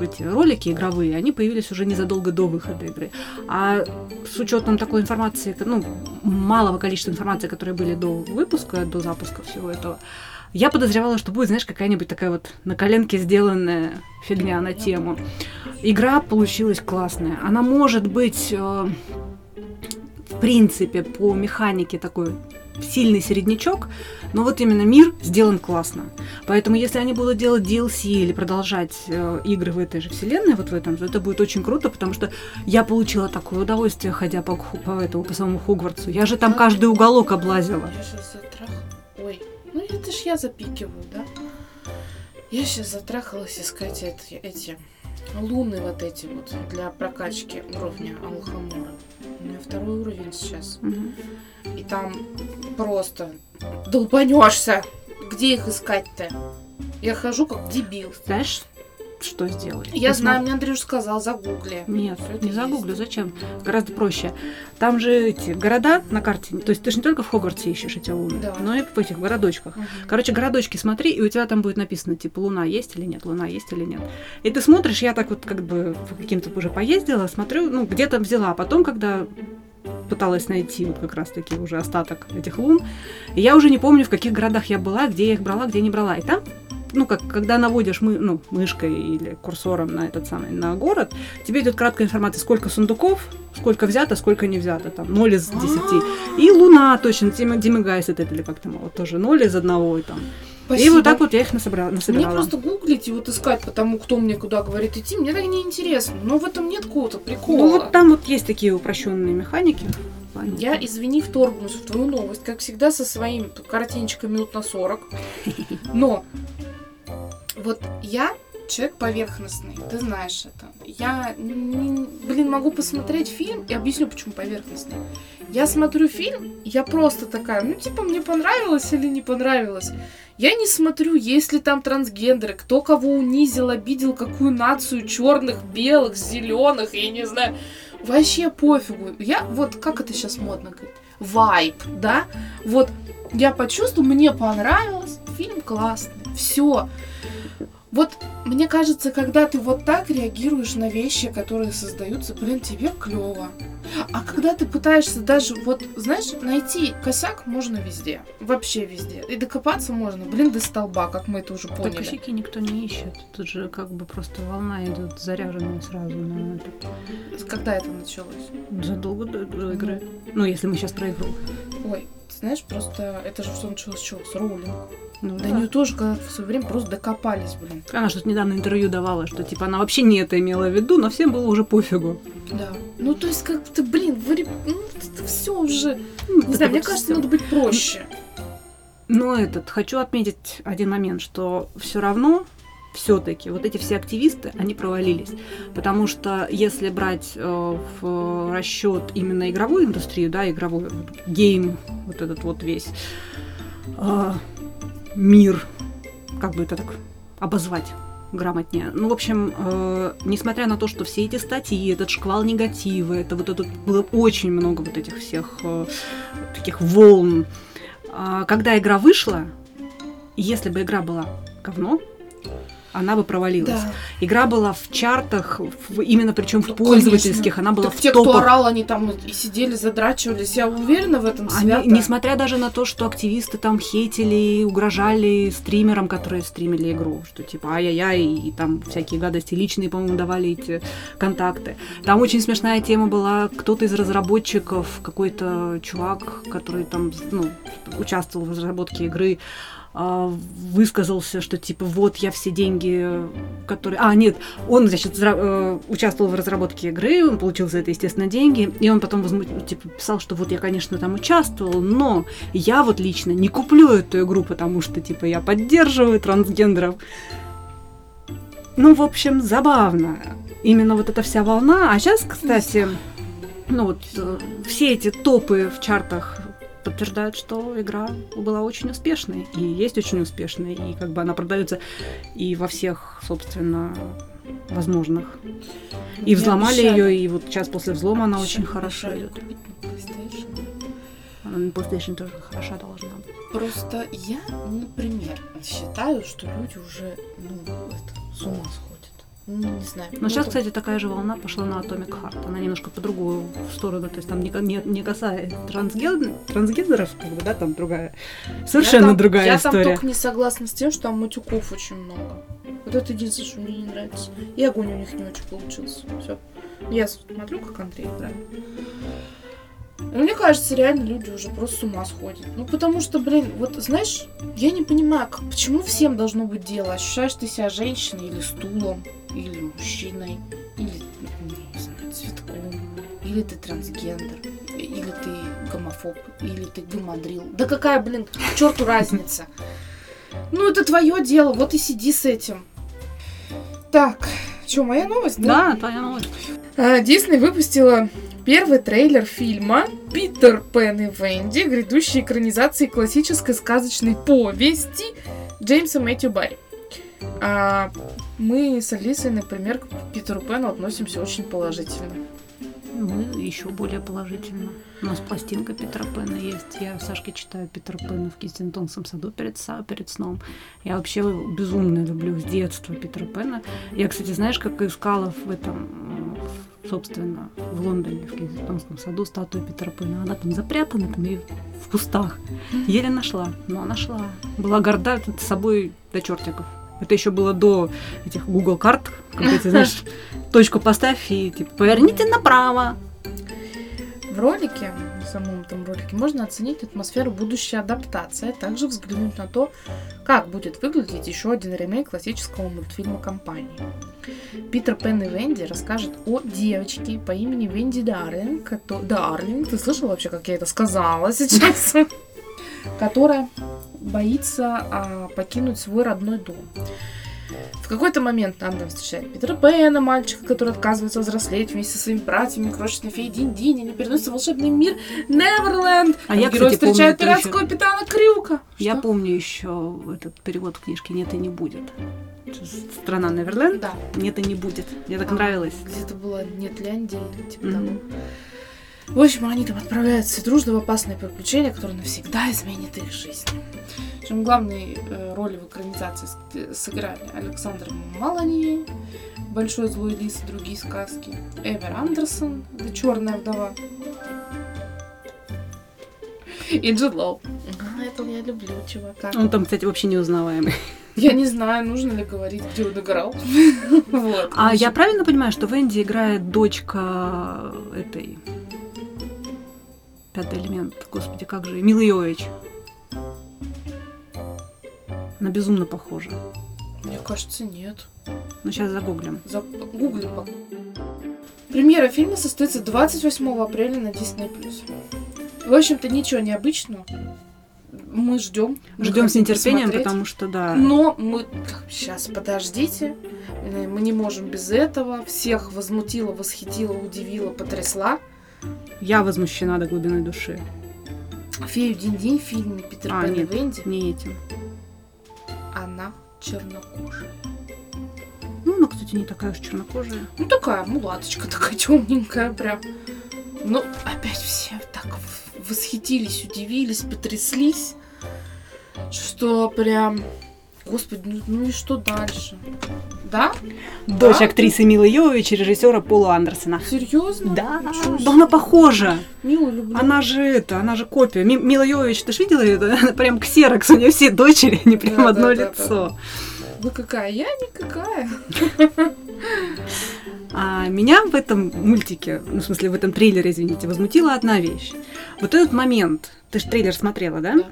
эти ролики игровые, они появились уже незадолго до выхода игры. А с учетом такой информации, ну, малого количества информации, которые были до выпуска, до запуска всего этого, я подозревала, что будет, знаешь, какая-нибудь такая вот на коленке сделанная фигня на тему. Игра получилась классная. Она может быть, э, в принципе, по механике такой сильный середнячок, но вот именно мир сделан классно. Поэтому если они будут делать DLC или продолжать э, игры в этой же вселенной, вот в этом же, это будет очень круто, потому что я получила такое удовольствие, ходя по, по, этому, по самому Хогвартсу. Я же там каждый уголок облазила. Ой, ну это ж я запикиваю, да? Я сейчас затрахалась искать эти, эти луны вот эти вот для прокачки уровня Алхамора. У меня второй уровень сейчас. Угу. И там просто долбанешься. Где их искать-то? Я хожу как дебил. Знаешь, что сделать. Я Посмо- знаю, мне Андрюш сказал, загугли. Нет, это не есть. загуглю, зачем? Гораздо проще. Там же эти города на карте, то есть ты же не только в Хогвартсе ищешь эти луны, Да. но и в этих городочках. Мгм. Короче, городочки смотри, и у тебя там будет написано, типа, луна есть или нет, луна есть или нет. И ты смотришь, я так вот как бы по каким-то уже поездила, смотрю, ну, где-то взяла. А потом, когда пыталась найти вот как раз-таки уже остаток этих лун, и я уже не помню, в каких городах я была, где я их брала, где не брала. И там ну, как, когда наводишь мы, ну, мышкой или курсором на этот самый, на город, тебе идет краткая информация, сколько сундуков, сколько взято, сколько не взято, там, 0 из 10. А, И луна точно, Гайсет это или как там, вот тоже 0 из одного, и там. И спасибо. вот так вот я их насобрала. Мне насобирала. просто гуглить и вот искать, потому кто мне куда говорит идти, мне так не интересно. Но в этом нет какого-то прикола. Ну вот там вот есть такие упрощенные механики. Я, извини, вторгнусь в твою новость, как всегда, со своим коротенечко минут на 40. Но вот я человек поверхностный, ты знаешь это. Я, блин, могу посмотреть фильм и объясню, почему поверхностный. Я смотрю фильм, я просто такая, ну, типа, мне понравилось или не понравилось. Я не смотрю, есть ли там трансгендеры, кто кого унизил, обидел, какую нацию черных, белых, зеленых, я не знаю. Вообще пофигу. Я вот, как это сейчас модно говорить? Вайп, да? Вот я почувствовала, мне понравилось, фильм классный, все. Вот мне кажется, когда ты вот так реагируешь на вещи, которые создаются, блин, тебе клево. А когда ты пытаешься даже, вот, знаешь, найти косяк можно везде. Вообще везде. И докопаться можно, блин, до столба, как мы это уже поняли. косяки никто не ищет. Тут же как бы просто волна идет заряженная сразу на это. Когда это началось? Задолго до, до игры. Ну, если мы сейчас про игру. Ой, знаешь, просто это же все началось с чего? С роулинг. Ну, До нее тоже когда в свое время просто докопались, блин. Она что-то недавно интервью давала, что типа она вообще не это имела в виду, но всем было уже пофигу. Да. Ну, то есть, как-то, блин, вы, ну, это все уже. Ну, Не знаю, мне кажется, всё. надо быть проще. Но этот, хочу отметить один момент, что все равно все-таки вот эти все активисты, они провалились. Потому что если брать э, в расчет именно игровую индустрию, да, игровой гейм, вот этот вот весь э, мир, как бы это так обозвать грамотнее. Ну, в общем, э, несмотря на то, что все эти статьи, этот шквал негатива, это вот это было очень много вот этих всех э, таких волн. А, когда игра вышла, если бы игра была говно, она бы провалилась. Да. Игра была в чартах, в- именно причем в Ну, пользовательских, конечно. она была Так в те, кто топах. орал, они там и сидели, задрачивались. Я уверена в этом Они- свято. несмотря даже на то, что активисты там хейтили, угрожали стримерам, которые стримили игру, что типа ай-яй-яй, и там всякие гадости личные, по-моему, давали эти контакты. Там очень смешная тема была, кто-то из разработчиков, какой-то чувак, который там, ну, участвовал в разработке игры, высказался, что типа вот я все деньги, которые... А, нет, он, значит, э, участвовал в разработке игры, он получил за это, естественно, деньги, и он потом возму- типа, писал, что вот я, конечно, там участвовал, но я вот лично не куплю эту игру, потому что, типа, я поддерживаю трансгендеров. Ну, в общем, забавно. Именно вот эта вся волна. А сейчас, кстати, ну вот э, все эти топы в чартах подтверждают, что игра была очень успешной и есть очень успешной, и как бы она продается и во всех, собственно, возможных. И взломали ее, и вот сейчас после взлома она очень хорошо идет. PlayStation тоже хороша должна быть. Просто я, например, считаю, что люди уже, ну, это, с ума сходят. Ну, не знаю. Но сейчас, кстати, такая же волна пошла на Atomic Heart. Она немножко по другую сторону, то есть там не, не, не касается трансген- трансгендеров, как бы, да, там другая, совершенно я там, другая я история. там только не согласна с тем, что там матюков очень много. Вот это единственное, что мне не нравится. И огонь у них не очень получился. Все. Я смотрю, как Андрей играет. Мне кажется, реально люди уже просто с ума сходят. Ну, потому что, блин, вот, знаешь, я не понимаю, почему всем должно быть дело. Ощущаешь ты себя женщиной или стулом, или мужчиной, или, ну, не знаю, цветком, или ты трансгендер, или ты гомофоб, или ты гомодрил. Да какая, блин, к черту разница? Ну, это твое дело, вот и сиди с этим. Так, что, моя новость, Да, твоя новость. а, Дисней выпустила первый трейлер фильма «Питер Пен и Венди. Грядущей экранизации классической сказочной повести» Джеймса Мэтью Барри. А, Мы с Алисой, например, к Питеру Пену относимся очень положительно. Мы еще более положительно. У нас пластинка Питера Пэна есть. Я Сашке читаю Питера Пэна в Кистинтонском саду перед, перед сном. Я вообще безумно люблю с детства Питера Пэна. Я, кстати, знаешь, как искала в этом, собственно, в Лондоне, в Кистинтонском саду статую Питера Пэна. Она там запрятана там и в кустах. Еле нашла, но нашла. Была горда собой до чертиков. Это еще было до этих Google карт, когда ты знаешь, [LAUGHS] точку поставь и типа поверните направо. В ролике, в самом этом ролике, можно оценить атмосферу будущей адаптации, а также взглянуть на то, как будет выглядеть еще один ремейк классического мультфильма компании. Питер Пен и Венди расскажет о девочке по имени Венди Дарлинг, Дарлинг, ты слышал вообще, как я это сказала сейчас? [LAUGHS] Которая боится а, покинуть свой родной дом. В какой-то момент там встречает Питера Пэна, мальчика, который отказывается взрослеть вместе со своими братьями, крошечной феей Динь-Динь. Они переносятся в волшебный мир Неверленд. А я, Герой кстати, помню, встречает это пиратского ещё- капитана Крюка. Я Что? помню еще этот перевод книжки «Нет и не будет». Страна Неверленд. Да. Нет и не будет. Мне так А, нравилось. Где-то было Нетляндия, типа Мгм. того. В общем, они там отправляются все дружно в опасное приключение, которое навсегда изменит их жизнь. Причем главные э, роли в экранизации с- сыграли Александр Малани, Большой злой лис и другие сказки, Эвер Андерсон, это Черная вдова, и Джуд Лоу. А, этого я люблю, чувака. Он там, кстати, вообще неузнаваемый. Я не знаю, нужно ли говорить, где он играл. [LAUGHS] Вот. А я правильно понимаю, что Венди играет дочка этой... Пятый элемент. Господи, как же... Милы Йович. Она безумно похожа. Мне кажется, нет. Ну, сейчас загуглим. За... Гугли пока. Премьера фильма состоится 28 апреля на Disney+. В общем-то, ничего необычного. Мы ждем. Ждем с нетерпением, посмотреть. потому что, да... Но мы... Сейчас, подождите. Э, Мы не можем без этого. Всех возмутила, восхитила, удивила, потрясла. Я возмущена до глубины души. Фею Динь-Динь в фильме Питер А, Пен и. Венди. Не этим. Она чернокожая. Ну, она, кстати, не такая уж чернокожая. Ну, такая мулаточка, такая темненькая прям. Ну, опять все так восхитились, удивились, потряслись, что прям... Господи, ну, ну и что дальше? Да? Дочь Да? актрисы Милы Йович и режиссера Пола Андерсона. Серьезно? Да, Ничего да она похожа. Мило люблю. Она же это, она же копия. Ми- Мила Йович, ты ж видела это? [LAUGHS] Она прям ксерокс, у нее все дочери, они прям Да, одно да, да, лицо. Вы какая? Я никакая. [LAUGHS] А меня в этом мультике, ну, в смысле, в этом трейлере, извините, возмутила одна вещь. Вот этот момент, ты же трейлер смотрела, да? Да.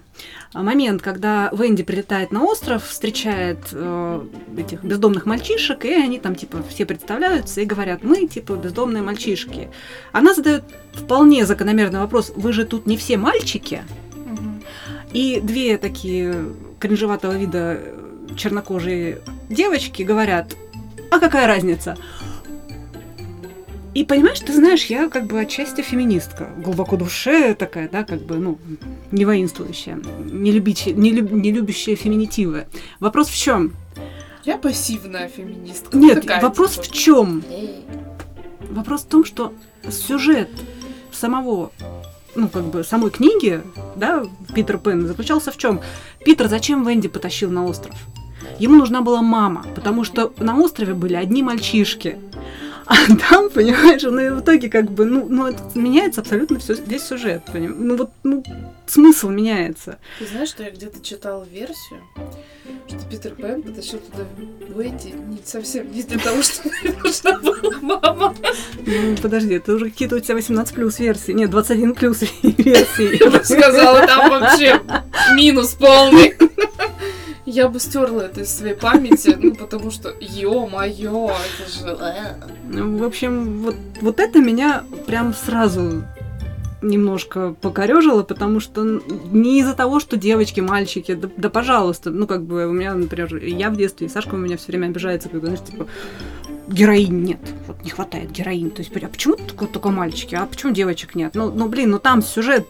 А Момент, когда Венди прилетает на остров, встречает э, этих бездомных мальчишек, и они там, типа, все представляются и говорят, мы, типа, бездомные мальчишки. Она задает вполне закономерный вопрос, вы же тут не все мальчики? Мгм. И две такие кринжеватого вида чернокожие девочки говорят, а какая разница? И понимаешь, ты знаешь, я как бы отчасти феминистка, глубоко душе такая, да, как бы, ну, не воинствующая, не, любичи- не, люб- не любящая феминитивы. Вопрос в чем? Я пассивная феминистка. Нет, Такая, вопрос типа, в чем? Вопрос в том, что сюжет самого, ну, как бы, самой книги, да, Питер Пен, заключался в чем? Питер зачем Венди потащил на остров? Ему нужна была мама, потому что на острове были одни мальчишки. А там, [LAUGHS] понимаешь, ну и в итоге как бы, ну, ну меняется абсолютно всё, весь сюжет, поним- Ну вот, ну, смысл меняется. Ты знаешь, что я где-то читала версию, что Питер Пен потащил туда Венди не совсем не для того, [LAUGHS] что нужна была мама. Ну, подожди, это уже какие-то у тебя 18 плюс версии. Нет, 21 плюс версии. Я бы сказала, там вообще минус полный. Я бы стерла это из своей памяти, ну потому что, ё-моё, это же... э. Ну, В общем, вот, вот это меня прям сразу немножко покорежило, потому что не из-за того, что девочки, мальчики, да, да пожалуйста, ну как бы у меня, например, я в детстве, и Сашка у меня все время обижается, когда, знаешь, типа, героинь нет. Вот не хватает героинь. То есть, а почему только, только мальчики, а почему девочек нет? Ну, ну блин, ну там сюжет,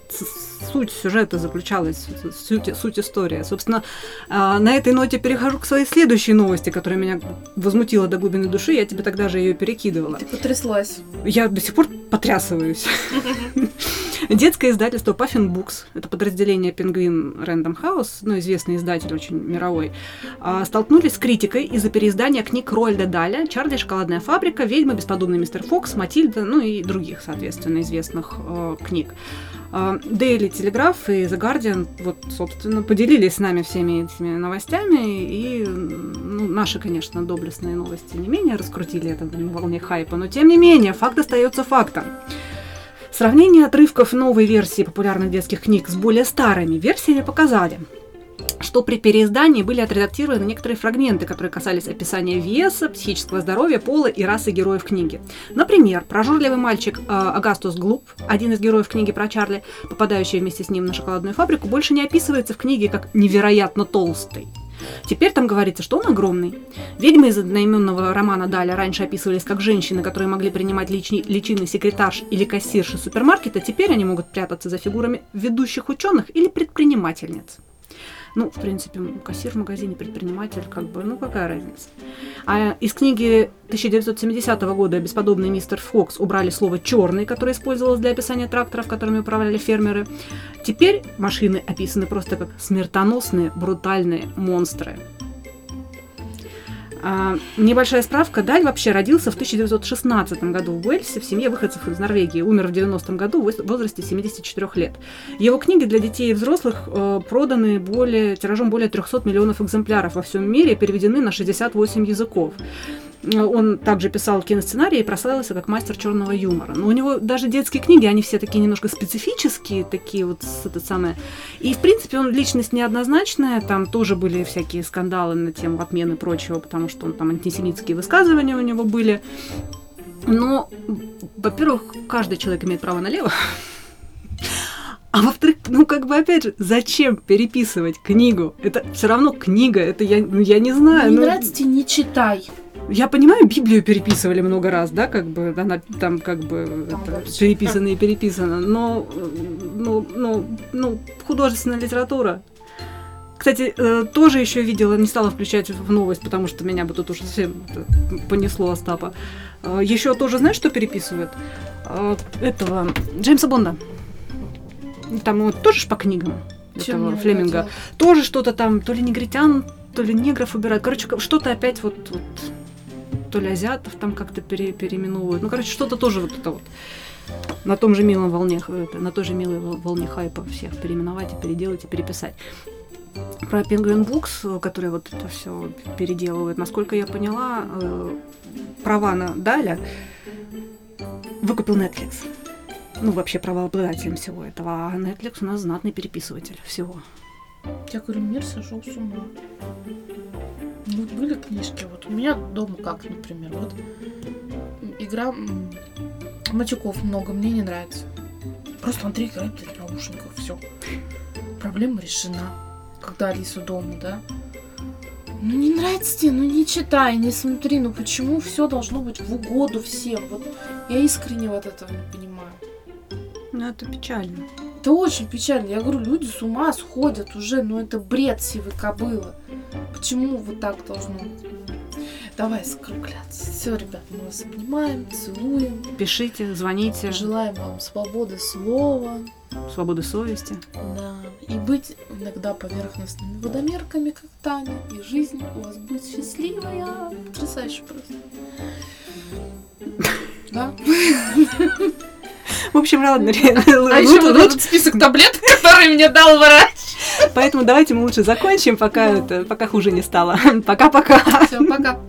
суть сюжета заключалась, суть, суть истории. Собственно, а, на этой ноте перехожу к своей следующей новости, которая меня возмутила до глубины души. Я тебе тогда же ее перекидывала. Ты потряслась. Я до сих пор потрясываюсь. [LAUGHS] Детское издательство Puffin Books, это подразделение Penguin Random House, ну, известный издатель очень мировой, а, столкнулись с критикой из-за переиздания книг Рольда Даля, Чарли Шоколадная фабрика, Ведьма, Бесподобный мистер Фокс, Матильда, ну и других, соответственно, известных э, книг. Daily Telegraph и The Guardian, вот, собственно, поделились с нами всеми этими новостями, и ну, наши, конечно, доблестные новости не менее раскрутили это в волне хайпа, но тем не менее, факт остается фактом. Сравнение отрывков новой версии популярных детских книг с более старыми версиями показали, что при переиздании были отредактированы некоторые фрагменты, которые касались описания веса, психического здоровья, пола и расы героев книги. Например, прожорливый мальчик э, Агастус Глуп, один из героев книги про Чарли, попадающий вместе с ним на шоколадную фабрику, больше не описывается в книге как невероятно толстый. Теперь там говорится, что он огромный. Ведьмы из одноименного романа Даля раньше описывались как женщины, которые могли принимать лични, личины секретарш или кассирши супермаркета, теперь они могут прятаться за фигурами ведущих ученых или предпринимательниц. Ну, в принципе, кассир в магазине, предприниматель, как бы, ну какая разница. А из книги 1970 года «Бесподобный мистер Фокс» убрали слово «черный», которое использовалось для описания тракторов, которыми управляли фермеры. Теперь машины описаны просто как смертоносные, брутальные монстры. А, небольшая справка. Даль вообще родился в 1916 году в Уэльсе в семье выходцев из Норвегии. Умер в 90-м году в возрасте 74 лет. Его книги для детей и взрослых э, проданы более, тиражом более 300 миллионов экземпляров во всем мире и переведены на 68 языков. Он также писал киносценарии и прославился как мастер черного юмора. Но у него даже детские книги, они все такие немножко специфические, такие вот это самое. И, в принципе, он личность неоднозначная. Там тоже были всякие скандалы на тему отмены и прочего, потому что он там антисемитские высказывания у него были. Но, во-первых, каждый человек имеет право налево. А во-вторых, ну как бы опять же, зачем переписывать книгу? Это все равно книга, это я, ну, я не знаю. Не ну, нравится тебе, не читай. Я понимаю, Библию переписывали много раз, да, как бы она там как бы там, это, переписана и переписана, но, ну, ну, ну, художественная литература. Кстати, э, тоже еще видела, не стала включать в новость, потому что меня бы тут уже совсем понесло Остапа. Э, еще тоже, знаешь, что переписывают? Э, этого Джеймса Бонда. Там вот тоже ж по книгам Чем этого Флеминга. Тоже что-то там, то ли негритян, то ли негров убирают. Короче, что-то опять вот, вот то ли азиатов там как-то пере, переименовывают. Ну, короче, что-то тоже вот это вот на том же милом волне, на той же милой волне хайпа всех переименовать и переделать и переписать. Про Penguin Books, который вот это все переделывает, насколько я поняла, э, права на Даля выкупил Netflix. Ну, вообще правообладателем всего этого. А Netflix у нас знатный переписыватель всего. Я говорю, мир сошел с ума. Вот были книжки, вот у меня дома как, например, вот игра Матюков много, мне не нравится. Просто Андрей играет в наушниках, все. Проблема решена. Когда Алиса дома, да? Ну не нравится тебе, ну не читай, не смотри, ну почему все должно быть в угоду всем? Вот я искренне вот этого не понимаю. Ну это печально. Это очень печально. Я говорю, люди с ума сходят уже, ну это бред сивой кобылы. Почему вот так должно Давай скругляться. Все, ребят, мы вас обнимаем, целуем. Пишите, звоните. Желаем вам свободы слова. Свободы совести. Да. И быть иногда поверхностными водомерками, как Таня. И жизнь у вас будет счастливая. Потрясающе просто. Да? В общем, ладно. А еще вот этот список таблеток, который мне дал врач. Поэтому давайте мы лучше закончим, пока это, пока хуже не стало. [LAUGHS] Пока-пока. Все, пока.